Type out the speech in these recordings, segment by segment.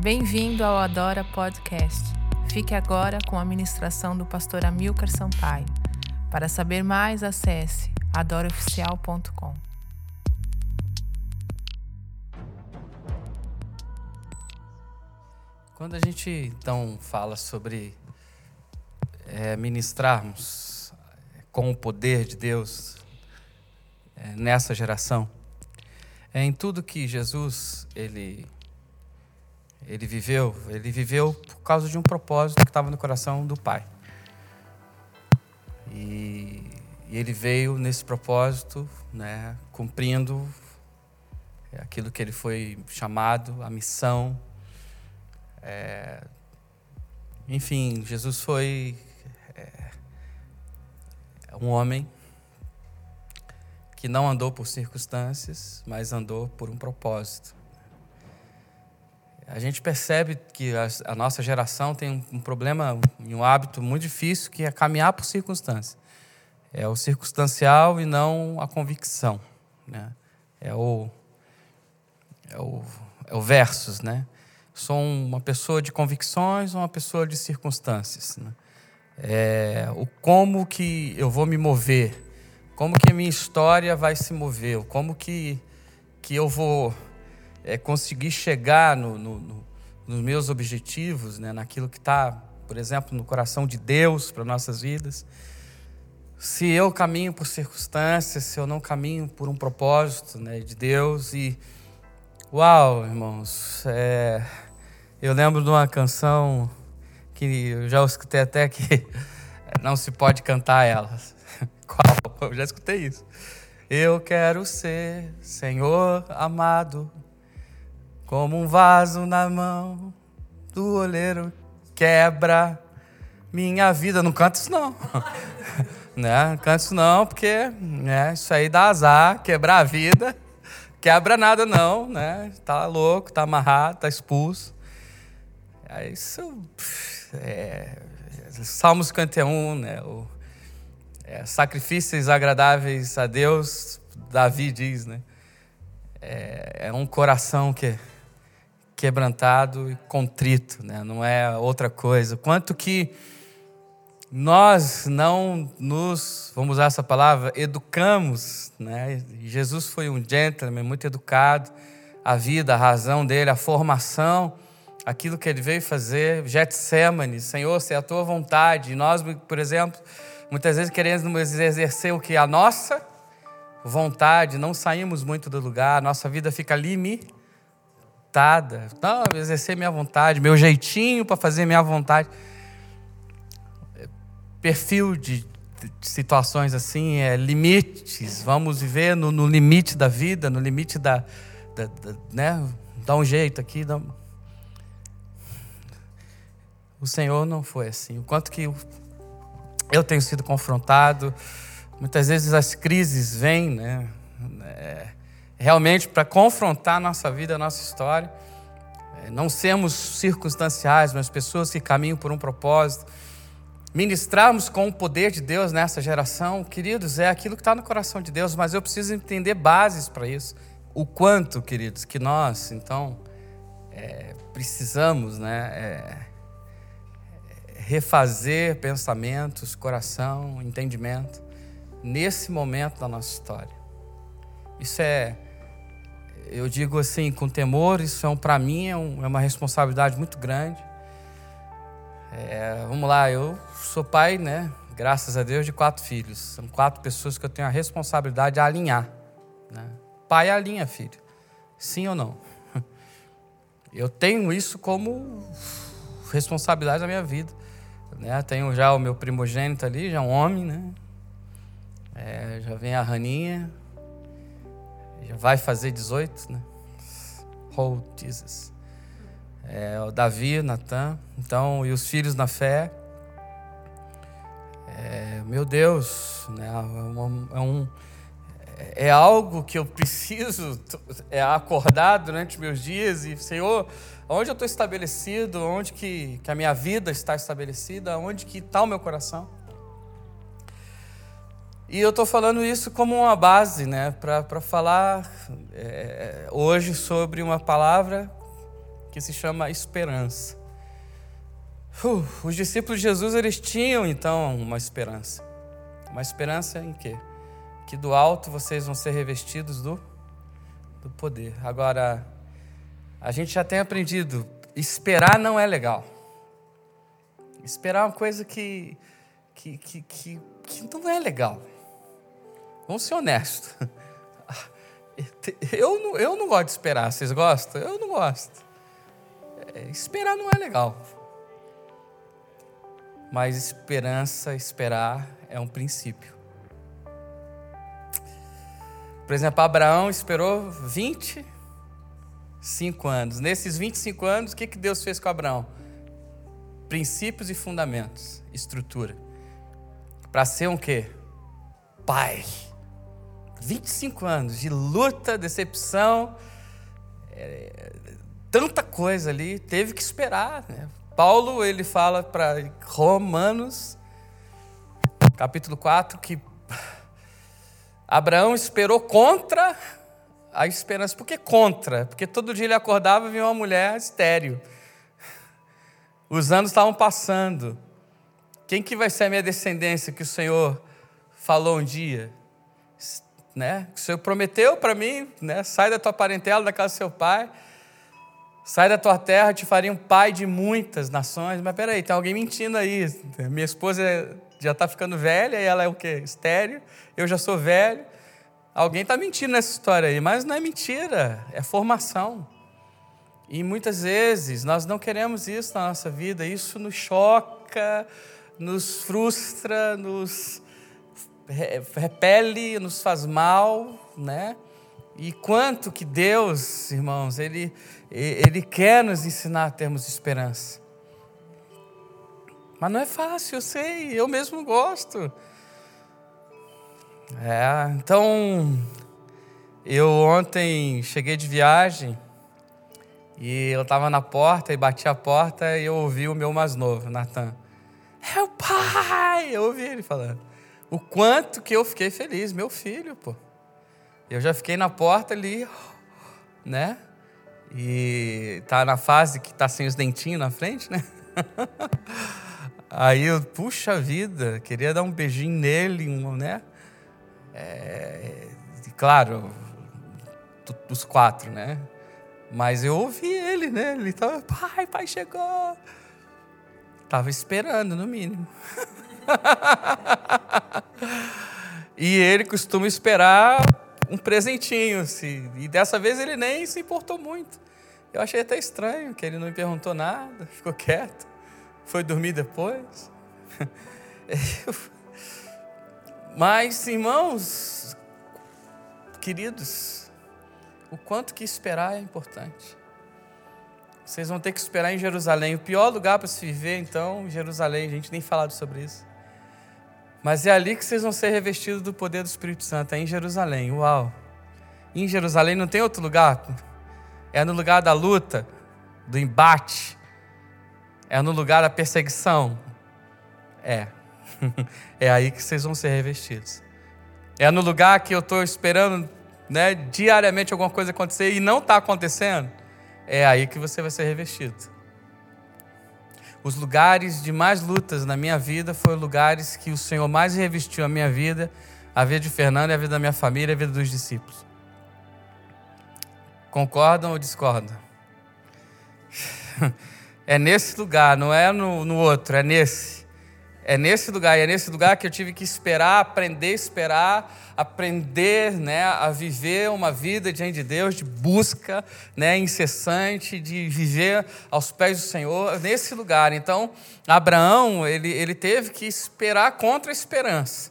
Bem-vindo ao Adora Podcast. Fique agora com a ministração do pastor Amilcar Sampaio. Para saber mais, acesse adoraoficial.com. Quando a gente então fala sobre é, ministrarmos com o poder de Deus é, nessa geração, é em tudo que Jesus ele ele viveu, ele viveu por causa de um propósito que estava no coração do Pai. E, e ele veio nesse propósito, né, cumprindo aquilo que ele foi chamado, a missão. É, enfim, Jesus foi é, um homem que não andou por circunstâncias, mas andou por um propósito. A gente percebe que a, a nossa geração tem um, um problema e um hábito muito difícil que é caminhar por circunstâncias. É o circunstancial e não a convicção. Né? É, o, é, o, é o versus, né? Sou uma pessoa de convicções ou uma pessoa de circunstâncias. Né? É, o como que eu vou me mover, como que a minha história vai se mover, como que, que eu vou é, conseguir chegar no, no, no, nos meus objetivos, né, naquilo que está, por exemplo, no coração de Deus para nossas vidas. Se eu caminho por circunstâncias, se eu não caminho por um propósito né, de Deus e uau, irmãos, é, eu lembro de uma canção que eu já escutei até que não se pode cantar ela. Qual? Eu já escutei isso. Eu quero ser Senhor amado como um vaso na mão do oleiro quebra minha vida. Não canta isso não. né? Não canta isso não, porque né, isso aí dá azar, quebrar a vida. Quebra nada não, né? Tá louco, tá amarrado, tá expulso. É isso é, Salmo 51, né? O, é, sacrifícios agradáveis a Deus, Davi diz, né? É, é um coração que quebrantado e contrito, né? não é outra coisa. Quanto que nós não nos, vamos usar essa palavra, educamos, né? Jesus foi um gentleman, muito educado, a vida, a razão dele, a formação, aquilo que ele veio fazer, Getsemane, Senhor, se é a tua vontade. E nós, por exemplo, muitas vezes queremos exercer o que? A nossa vontade, não saímos muito do lugar, nossa vida fica limitada limitada. Não, exercer minha vontade, meu jeitinho para fazer minha vontade. Perfil de, de, situações assim é limites. Vamos viver no, no limite da vida, no limite da, da, da, né? Dá um jeito aqui. Dá... O Senhor não foi assim. O quanto que eu tenho sido confrontado, muitas vezes as crises vêm, né? É, realmente para confrontar a nossa vida, a nossa história. É, não sermos circunstanciais, mas pessoas que caminham por um propósito. Ministrarmos com o poder de Deus nessa geração, queridos, é aquilo que está no coração de Deus, mas eu preciso entender bases para isso. O quanto, queridos, que nós, então, é, precisamos né, é, refazer pensamentos, coração, entendimento, nesse momento da nossa história. Isso é eu digo assim, com temor, isso é um, para mim é, um, é, uma responsabilidade muito grande. É, vamos lá, eu sou pai, né? Graças a Deus, de quatro filhos. São quatro pessoas que eu tenho a responsabilidade de alinhar. Né? Pai alinha, filho. Sim ou não? Eu tenho isso como responsabilidade da minha vida. Né? Tenho já o meu primogênito ali, já um homem, né? É, já vem a Raninha, já vai fazer 18, né? Oh, Jesus. É, o Davi, Natan, então, e os filhos na fé. É, meu Deus, né? É, um, é, é algo que eu preciso é, acordar durante meus dias e, Senhor, onde eu estou estabelecido, onde que, que a minha vida está estabelecida, onde que está o meu coração. E eu estou falando isso como uma base, né, para falar é, hoje sobre uma palavra que se chama esperança. Uh, os discípulos de Jesus eles tinham então uma esperança. Uma esperança em quê? Que do alto vocês vão ser revestidos do, do poder. Agora, a gente já tem aprendido, esperar não é legal. Esperar é uma coisa que, que, que, que, que não é legal. Vamos ser honestos. Eu não, eu não gosto de esperar. Vocês gostam? Eu não gosto. É, esperar não é legal. Mas esperança, esperar é um princípio. Por exemplo, Abraão esperou 25 anos. Nesses 25 anos, o que Deus fez com Abraão? Princípios e fundamentos, estrutura. Para ser um quê? Pai. 25 anos de luta, decepção, é, tanta coisa ali, teve que esperar. Né? Paulo ele fala para Romanos, capítulo 4, que Abraão esperou contra a esperança. Por que contra? Porque todo dia ele acordava e via uma mulher estéreo. Os anos estavam passando. Quem que vai ser a minha descendência que o Senhor falou um dia? Né? O Senhor prometeu para mim, né? Sai da tua parentela, da casa do seu pai. Sai da tua terra, te faria um pai de muitas nações. Mas peraí, tem alguém mentindo aí. Minha esposa já está ficando velha e ela é o quê? Estéreo. Eu já sou velho. Alguém está mentindo nessa história aí, mas não é mentira, é formação. E muitas vezes nós não queremos isso na nossa vida, isso nos choca, nos frustra, nos, repele, nos faz mal, né? E quanto que Deus, irmãos, Ele, Ele quer nos ensinar a termos esperança. Mas não é fácil, eu sei, eu mesmo gosto. É, então, eu ontem cheguei de viagem e eu estava na porta e bati a porta e eu ouvi o meu mais novo, Natan. É o pai! Eu ouvi ele falando o quanto que eu fiquei feliz, meu filho, pô. Eu já fiquei na porta ali, né? E tá na fase que tá sem os dentinhos na frente, né? Aí eu, puxa vida, queria dar um beijinho nele, um, né? É, claro, os quatro, né? Mas eu ouvi ele, né? Ele tava, pai, pai chegou. Tava esperando, no mínimo. e ele costuma esperar um presentinho, assim, e dessa vez ele nem se importou muito. Eu achei até estranho que ele não me perguntou nada, ficou quieto, foi dormir depois. Mas, irmãos, queridos, o quanto que esperar é importante. Vocês vão ter que esperar em Jerusalém. O pior lugar para se viver, então, Jerusalém. A gente nem falado sobre isso. Mas é ali que vocês vão ser revestidos do poder do Espírito Santo, é em Jerusalém. Uau! Em Jerusalém não tem outro lugar. É no lugar da luta, do embate. É no lugar da perseguição. É. é aí que vocês vão ser revestidos. É no lugar que eu estou esperando né, diariamente alguma coisa acontecer e não está acontecendo. É aí que você vai ser revestido. Os lugares de mais lutas na minha vida foram lugares que o Senhor mais revestiu a minha vida, a vida de Fernando, a vida da minha família, a vida dos discípulos. Concordam ou discordam? É nesse lugar, não é no, no outro, é nesse. É nesse lugar, e é nesse lugar que eu tive que esperar, aprender a esperar, aprender né, a viver uma vida diante de Deus, de busca né, incessante, de viver aos pés do Senhor, nesse lugar. Então, Abraão, ele, ele teve que esperar contra a esperança,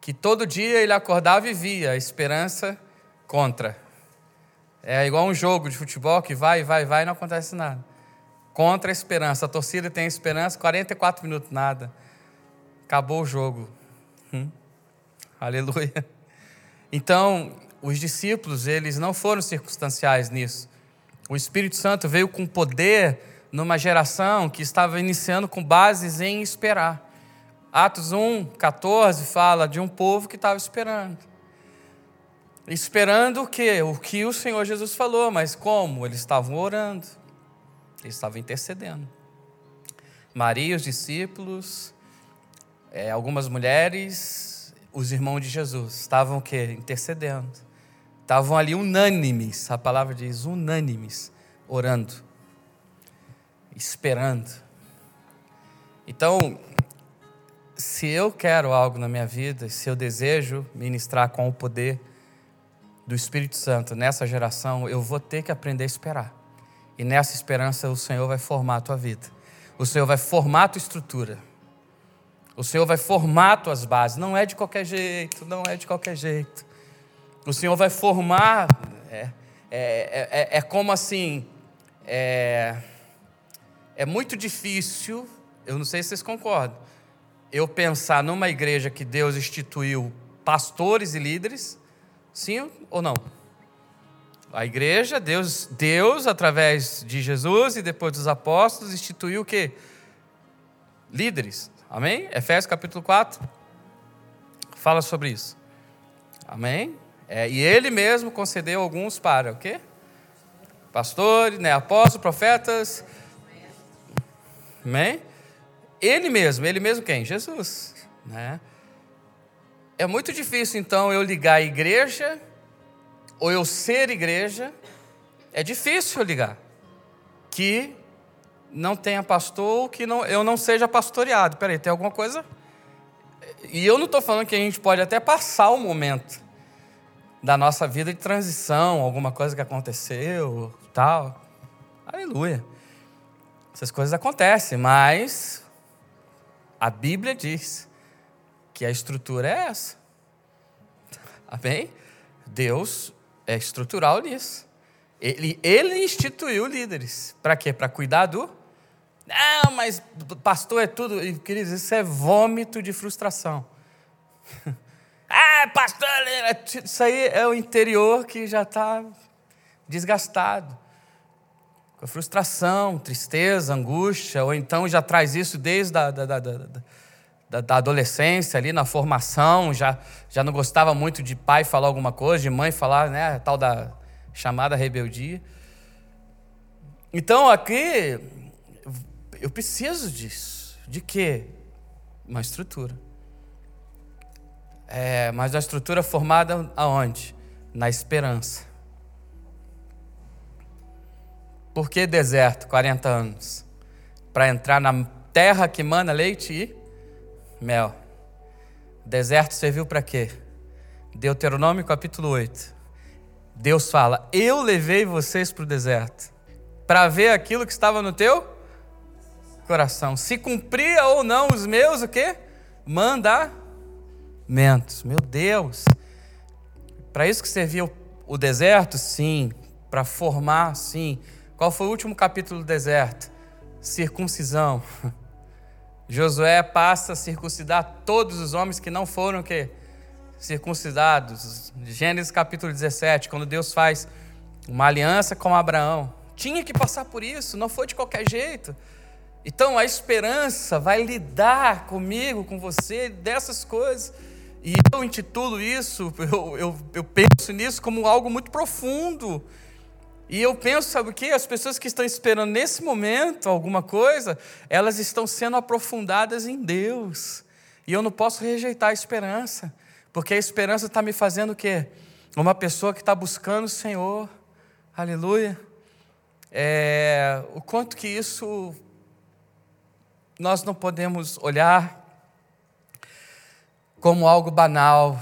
que todo dia ele acordava e via a esperança contra. É igual um jogo de futebol que vai, vai, vai e não acontece nada. Contra a esperança. A torcida tem esperança, 44 minutos, nada. Acabou o jogo. Hum? Aleluia. Então, os discípulos, eles não foram circunstanciais nisso. O Espírito Santo veio com poder numa geração que estava iniciando com bases em esperar. Atos 1, 14 fala de um povo que estava esperando. Esperando o quê? O que o Senhor Jesus falou, mas como? Eles estavam orando. Ele estava intercedendo. Maria, os discípulos, é, algumas mulheres, os irmãos de Jesus, estavam o quê? Intercedendo. Estavam ali unânimes, a palavra diz unânimes, orando, esperando. Então, se eu quero algo na minha vida, se eu desejo ministrar com o poder do Espírito Santo nessa geração, eu vou ter que aprender a esperar. E nessa esperança o Senhor vai formar a tua vida. O Senhor vai formar a tua estrutura. O Senhor vai formar as tuas bases. Não é de qualquer jeito, não é de qualquer jeito. O Senhor vai formar. É, é, é, é como assim. É, é muito difícil, eu não sei se vocês concordam, eu pensar numa igreja que Deus instituiu pastores e líderes, sim ou não? A igreja, Deus, Deus através de Jesus e depois dos apóstolos instituiu o quê? Líderes. Amém? Efésios capítulo 4 fala sobre isso. Amém? É, e ele mesmo concedeu alguns para o quê? Pastores, né, apóstolos, profetas. Amém? Ele mesmo, ele mesmo quem? Jesus, né? É muito difícil então eu ligar a igreja ou eu ser igreja. É difícil eu ligar que não tenha pastor, que não, eu não seja pastoreado. Peraí, tem alguma coisa? E eu não estou falando que a gente pode até passar o momento da nossa vida de transição, alguma coisa que aconteceu, tal. Aleluia. Essas coisas acontecem, mas a Bíblia diz que a estrutura é essa. Amém? Deus é estrutural nisso. Ele, ele instituiu líderes. Para quê? Para cuidar do. Não, mas pastor é tudo. Queridos, isso é vômito de frustração. ah, pastor, isso aí é o interior que já está desgastado. Com frustração, tristeza, angústia, ou então já traz isso desde a da, da, da, da, adolescência, ali na formação, já, já não gostava muito de pai falar alguma coisa, de mãe falar, né, tal da chamada rebeldia. Então aqui eu preciso disso. De quê? Uma estrutura. É, mas uma estrutura formada aonde? Na esperança. Por que deserto, 40 anos? Para entrar na terra que mana leite e mel. Deserto serviu para quê? Deuteronômio capítulo 8. Deus fala: Eu levei vocês para o deserto para ver aquilo que estava no teu coração. Se cumpria ou não os meus o quê? Mandamentos. Meu Deus. Para isso que servia o, o deserto? Sim. Para formar? Sim qual foi o último capítulo do deserto? Circuncisão. Josué passa a circuncidar todos os homens que não foram que circuncidados. Gênesis capítulo 17, quando Deus faz uma aliança com Abraão. Tinha que passar por isso, não foi de qualquer jeito. Então a esperança vai lidar comigo, com você, dessas coisas. E eu intitulo isso, eu, eu, eu penso nisso como algo muito profundo. E eu penso, sabe o que? As pessoas que estão esperando nesse momento alguma coisa, elas estão sendo aprofundadas em Deus. E eu não posso rejeitar a esperança, porque a esperança está me fazendo o quê? Uma pessoa que está buscando o Senhor. Aleluia. É, o quanto que isso nós não podemos olhar como algo banal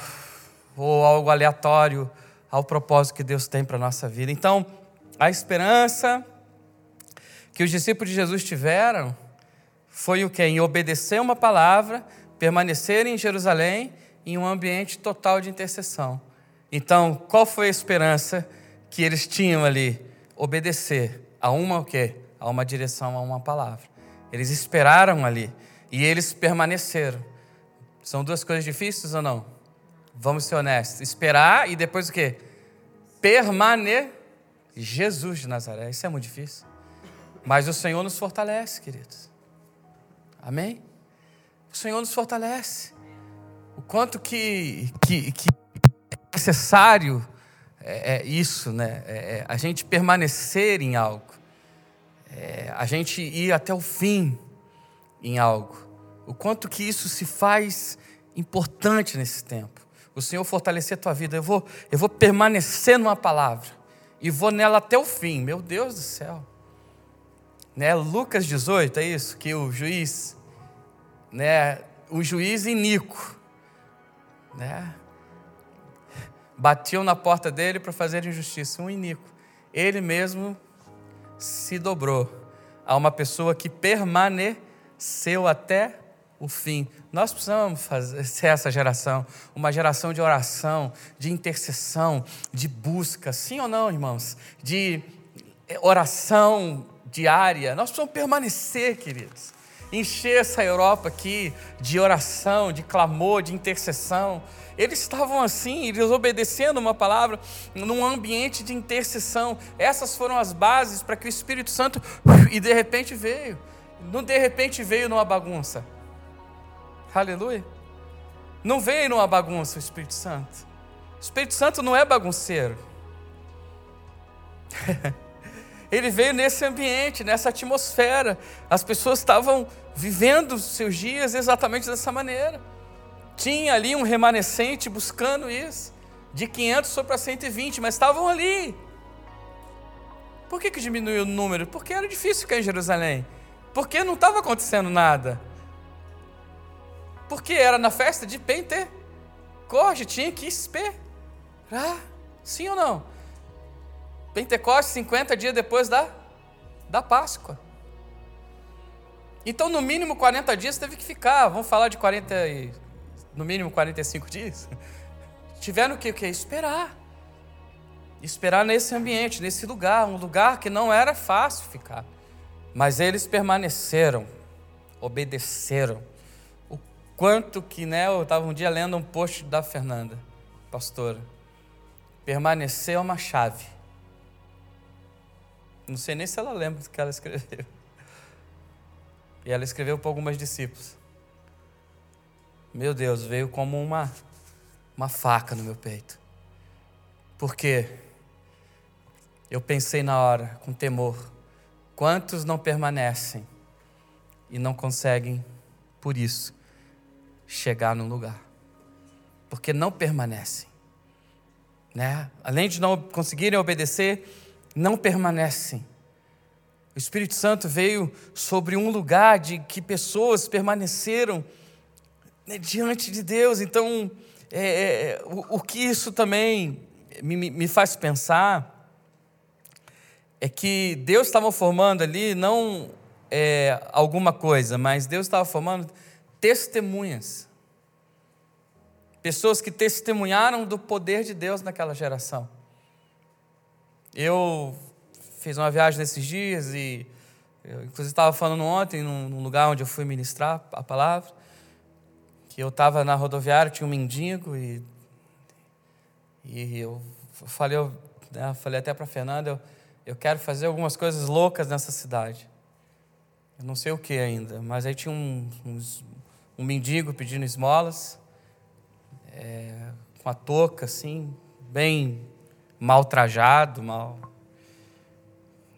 ou algo aleatório ao propósito que Deus tem para a nossa vida. Então, a esperança que os discípulos de Jesus tiveram foi o que? Em obedecer uma palavra, permanecer em Jerusalém em um ambiente total de intercessão. Então, qual foi a esperança que eles tinham ali? Obedecer a uma o quê? A uma direção, a uma palavra. Eles esperaram ali e eles permaneceram. São duas coisas difíceis ou não? Vamos ser honestos. Esperar e depois o quê? Permanecer Jesus de Nazaré. Isso é muito difícil. Mas o Senhor nos fortalece, queridos. Amém? O Senhor nos fortalece. O quanto que, que, que é necessário é, é isso, né? É, é a gente permanecer em algo. É, a gente ir até o fim em algo. O quanto que isso se faz importante nesse tempo. O Senhor fortalecer a tua vida. Eu vou, eu vou permanecer numa palavra e vou nela até o fim. Meu Deus do céu. Né? Lucas 18, é isso? Que o juiz, né? o juiz Inico, né? batiam na porta dele para fazer injustiça. Um Inico. Ele mesmo se dobrou a uma pessoa que permaneceu até o fim. Nós precisamos fazer, ser essa geração, uma geração de oração, de intercessão, de busca, sim ou não, irmãos? De oração diária. Nós precisamos permanecer, queridos. Encher essa Europa aqui de oração, de clamor, de intercessão. Eles estavam assim, eles obedecendo uma palavra num ambiente de intercessão. Essas foram as bases para que o Espírito Santo e de repente veio. Não de repente veio numa bagunça. Aleluia. Não veio numa bagunça o Espírito Santo. O Espírito Santo não é bagunceiro. Ele veio nesse ambiente, nessa atmosfera. As pessoas estavam vivendo seus dias exatamente dessa maneira. Tinha ali um remanescente buscando isso. De 500 foi para 120, mas estavam ali. Por que, que diminuiu o número? Porque era difícil ficar em Jerusalém. Porque não estava acontecendo nada. Porque era na festa de Pentecoste, tinha que esperar. Sim ou não? Pentecoste, 50 dias depois da, da Páscoa. Então, no mínimo 40 dias teve que ficar. Vamos falar de 40 e no mínimo 45 dias, tiveram que, que esperar. Esperar nesse ambiente, nesse lugar, um lugar que não era fácil ficar. Mas eles permaneceram, obedeceram. O quanto que, né, eu estava um dia lendo um post da Fernanda, pastora. Permanecer é uma chave. Não sei nem se ela lembra do que ela escreveu. E ela escreveu para algumas discípulos meu Deus, veio como uma, uma faca no meu peito. Porque eu pensei na hora, com temor, quantos não permanecem e não conseguem, por isso, chegar no lugar. Porque não permanecem. Né? Além de não conseguirem obedecer, não permanecem. O Espírito Santo veio sobre um lugar de que pessoas permaneceram né, diante de Deus. Então, é, é, o, o, que isso também me, me faz pensar é que Deus estava formando ali não é, alguma coisa, mas Deus estava formando testemunhas. Pessoas que testemunharam do poder de Deus naquela geração. Eu fiz uma viagem nesses dias e, eu, inclusive, estava falando ontem num lugar onde eu fui ministrar a palavra que eu estava na rodoviária, tinha um mendigo e, e eu falei, eu, né, falei até para a Fernanda, eu, eu quero fazer algumas coisas loucas nessa cidade. Eu não sei o que ainda, mas aí tinha um, uns, um mendigo pedindo esmolas, é, com a touca assim, bem mal trajado, mal.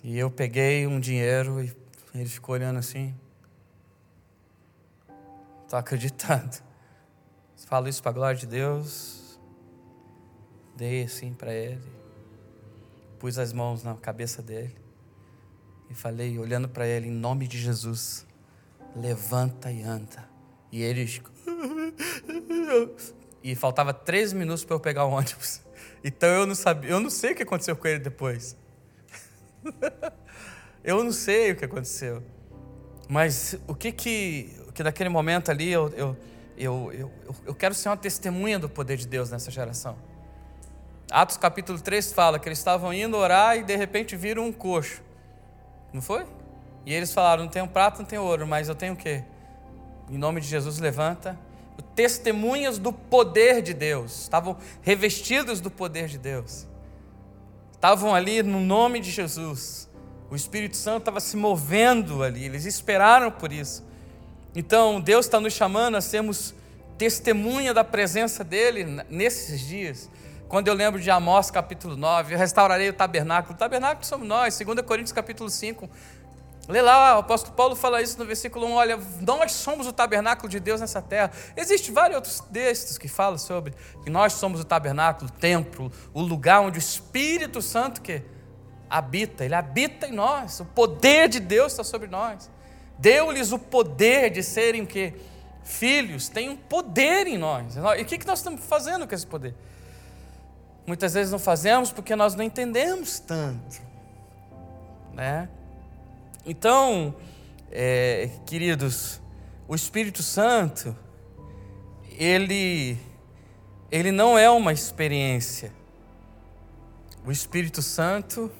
E eu peguei um dinheiro e ele ficou olhando assim. Estou acreditando. Falo isso para a glória de Deus. Dei assim para ele. Pus as mãos na cabeça dele. E falei, olhando para ele, em nome de Jesus, levanta e anda. E ele. E faltava três minutos para eu pegar o ônibus. Então eu não sabia, eu não sei o que aconteceu com ele depois. eu não sei o que aconteceu. Mas o que que, que naquele momento ali eu, eu eu, eu, eu quero ser uma testemunha do poder de Deus nessa geração. Atos capítulo 3 fala que eles estavam indo orar e de repente viram um coxo. Não foi? E eles falaram: não tenho prata, não tenho ouro, mas eu tenho o quê? Em nome de Jesus, levanta. Testemunhas do poder de Deus. Estavam revestidos do poder de Deus. Estavam ali no nome de Jesus. O Espírito Santo estava se movendo ali. Eles esperaram por isso. Então, Deus está nos chamando a sermos testemunha da presença dEle nesses dias. Quando eu lembro de Amós capítulo 9, eu restaurarei o tabernáculo. O tabernáculo somos nós, 2 Coríntios capítulo 5. Lê lá, o apóstolo Paulo fala isso no versículo 1, olha, nós somos o tabernáculo de Deus nessa terra. Existem vários outros textos que falam sobre que nós somos o tabernáculo, o templo, o lugar onde o Espírito Santo que habita, ele habita em nós, o poder de Deus está sobre nós. Deu-lhes o poder de serem o quê? Filhos, tem um poder em nós. E o que nós estamos fazendo com esse poder? Muitas vezes não fazemos porque nós não entendemos tanto. Né? Então, é, queridos, o Espírito Santo, ele, ele não é uma experiência. O Espírito Santo,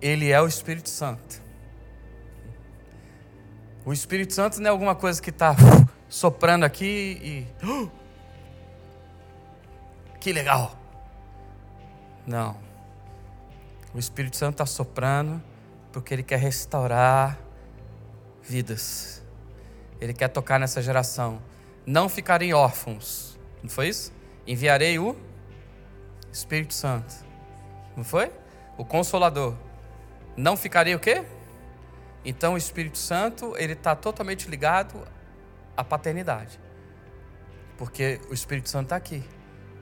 ele é o Espírito Santo. O Espírito Santo não é alguma coisa que está soprando aqui e. que legal! Não. O Espírito Santo está soprando porque Ele quer restaurar vidas. Ele quer tocar nessa geração. Não ficarem órfãos. Não foi isso? Enviarei o Espírito Santo. Não foi? O Consolador. Não ficarei o quê? Então o Espírito Santo, ele está totalmente ligado à paternidade. Porque o Espírito Santo está aqui.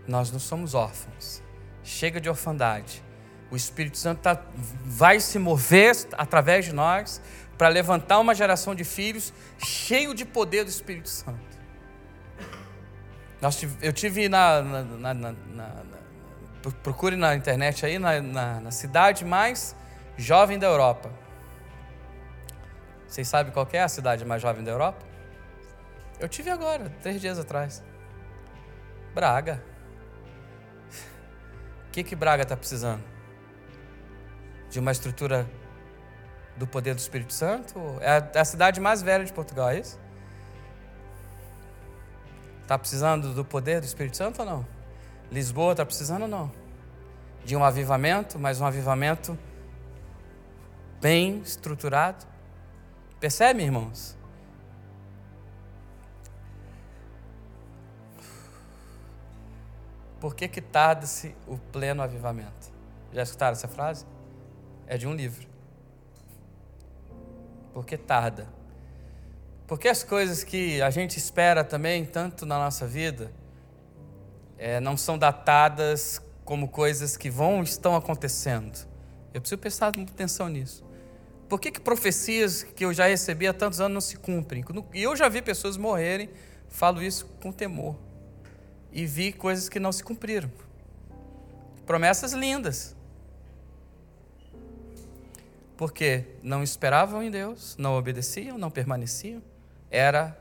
Nós não somos órfãos. Chega de orfandade. O Espírito Santo tá, vai se mover através de nós para levantar uma geração de filhos cheio de poder do Espírito Santo. eu tive na, na, na, na, procure na internet aí na, cidade mais jovem da Europa. Vocês sabem qual é a cidade mais jovem da Europa? Eu tive agora, três dias atrás. Braga. O que que Braga está precisando? de uma estrutura do poder do Espírito Santo? É a cidade mais velha de Portugal, é isso? Está precisando do poder do Espírito Santo ou não? Lisboa está precisando ou não? De um avivamento, mas um avivamento bem estruturado. Percebe, irmãos? Por que, que tarda-se o pleno avivamento? Já escutaram essa frase? é de um livro. Porque tarda. Porque as coisas que a gente espera também, tanto na nossa vida, é, não são datadas como coisas que vão estão acontecendo. Eu preciso prestar muita atenção nisso. Por que, que profecias que eu já recebi há tantos anos não se cumprem? E eu já vi pessoas morrerem, falo isso com temor. E vi coisas que não se cumpriram. Promessas lindas, porque não esperavam em Deus, não obedeciam, não permaneciam. Era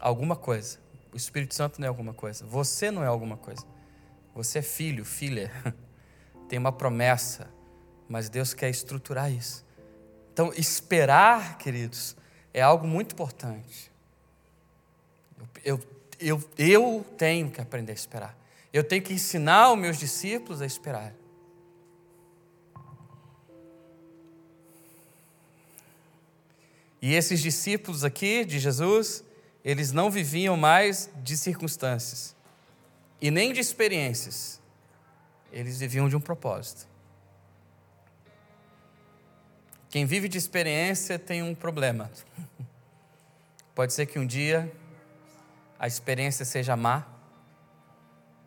alguma coisa. O Espírito Santo não é alguma coisa. Você não é alguma coisa. Você é filho, filha. Tem uma promessa, mas Deus quer estruturar isso. Então, esperar, queridos, é algo muito importante. Eu, eu, eu, tenho que aprender a esperar. Eu tenho que ensinar os meus discípulos a esperar. E esses discípulos aqui de Jesus, eles não viviam mais de circunstâncias e nem de experiências. Eles viviam de um propósito. Quem vive de experiência tem um problema. Pode ser que um dia a experiência seja má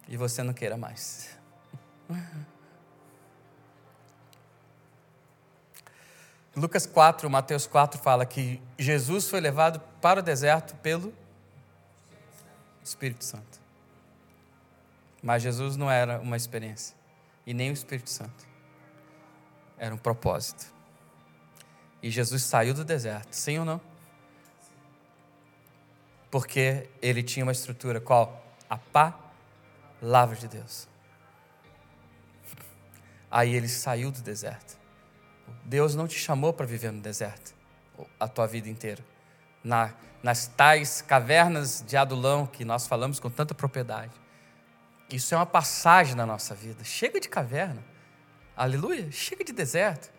e você não queira mais. Lucas 4, Mateus 4 fala que Jesus foi levado para o deserto pelo Espírito Santo. Mas Jesus não era uma experiência, e nem o Espírito Santo. Era um propósito. E Jesus saiu do deserto, sim ou não? Porque ele tinha uma estrutura qual? A palavra de Deus. Aí ele saiu do deserto. Deus não te chamou para viver no deserto a tua vida inteira. Na, nas tais cavernas de Adulão que nós falamos com tanta propriedade. Isso é uma passagem na nossa vida. Chega de caverna. Aleluia. Chega de deserto.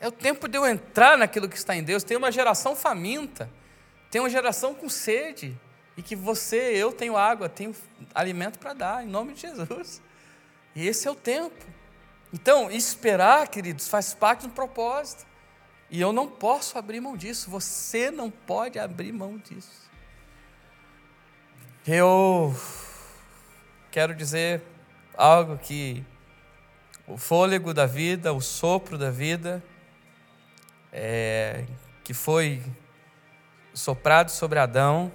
É o tempo de eu entrar naquilo que está em Deus. Tem uma geração faminta. Tem uma geração com sede. E que você, eu tenho água, tenho alimento para dar, em nome de Jesus. E esse é o tempo. Então, esperar, queridos, faz parte do propósito. E eu não posso abrir mão disso. Você não pode abrir mão disso. Eu quero dizer algo que o fôlego da vida, o sopro da vida, é, que foi soprado sobre Adão,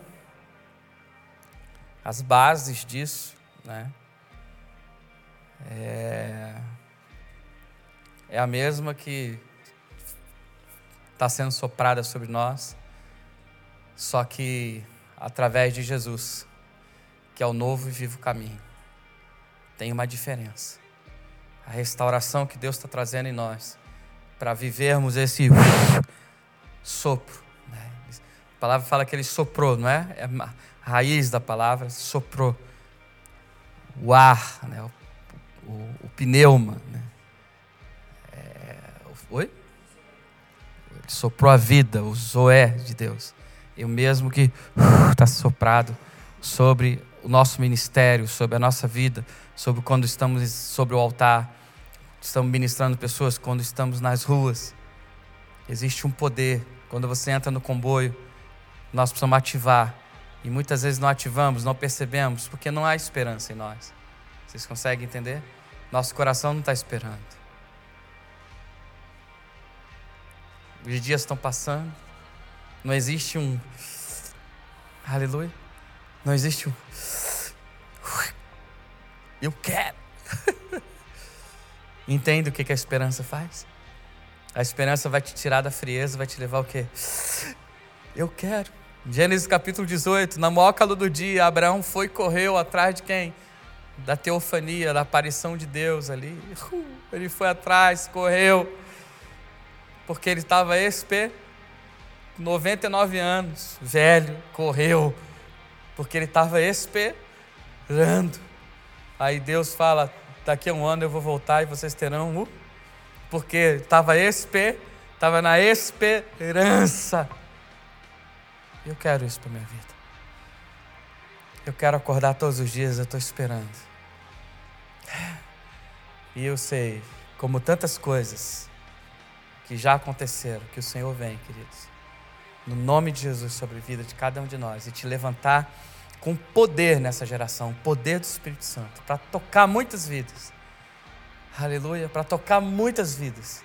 as bases disso, né? É, é a mesma que está sendo soprada sobre nós, só que através de Jesus, que é o novo e vivo caminho. Tem uma diferença. A restauração que Deus está trazendo em nós, para vivermos esse sopro. Né? A palavra fala que ele soprou, não é? É a raiz da palavra, soprou. O ar, né? o, o, o pneuma. Né? É, oi? Ele soprou a vida, o zoé de Deus. E o mesmo que está uh, soprado sobre o nosso ministério, sobre a nossa vida, sobre quando estamos sobre o altar, estamos ministrando pessoas, quando estamos nas ruas. Existe um poder. Quando você entra no comboio, nós precisamos ativar. E muitas vezes não ativamos, não percebemos, porque não há esperança em nós. Vocês conseguem entender? Nosso coração não está esperando. Os dias estão passando. Não existe um. Aleluia. Não existe um. Eu quero. Entende o que a esperança faz? A esperança vai te tirar da frieza, vai te levar o quê? Eu quero. Gênesis capítulo 18, na maior calor do dia, Abraão foi e correu atrás de quem? Da teofania, da aparição de Deus ali. Ele foi atrás, correu porque ele estava SP, 99 anos, velho, correu, porque ele estava esperando. Aí Deus fala: daqui a um ano eu vou voltar e vocês terão o. Porque estava SP, estava na esperança. Eu quero isso para minha vida. Eu quero acordar todos os dias, eu estou esperando. E eu sei, como tantas coisas, que já aconteceram, que o Senhor vem, queridos, no nome de Jesus sobre a vida de cada um de nós e te levantar com poder nessa geração, o poder do Espírito Santo, para tocar muitas vidas. Aleluia, para tocar muitas vidas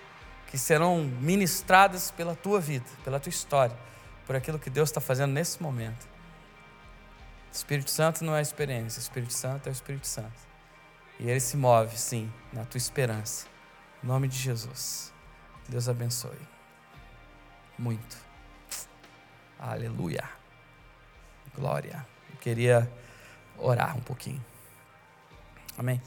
que serão ministradas pela tua vida, pela tua história, por aquilo que Deus está fazendo nesse momento. Espírito Santo não é experiência, Espírito Santo é o Espírito Santo. E ele se move, sim, na tua esperança. Em nome de Jesus. Deus abençoe. Muito. Aleluia. Glória. Queria orar um pouquinho. Amém.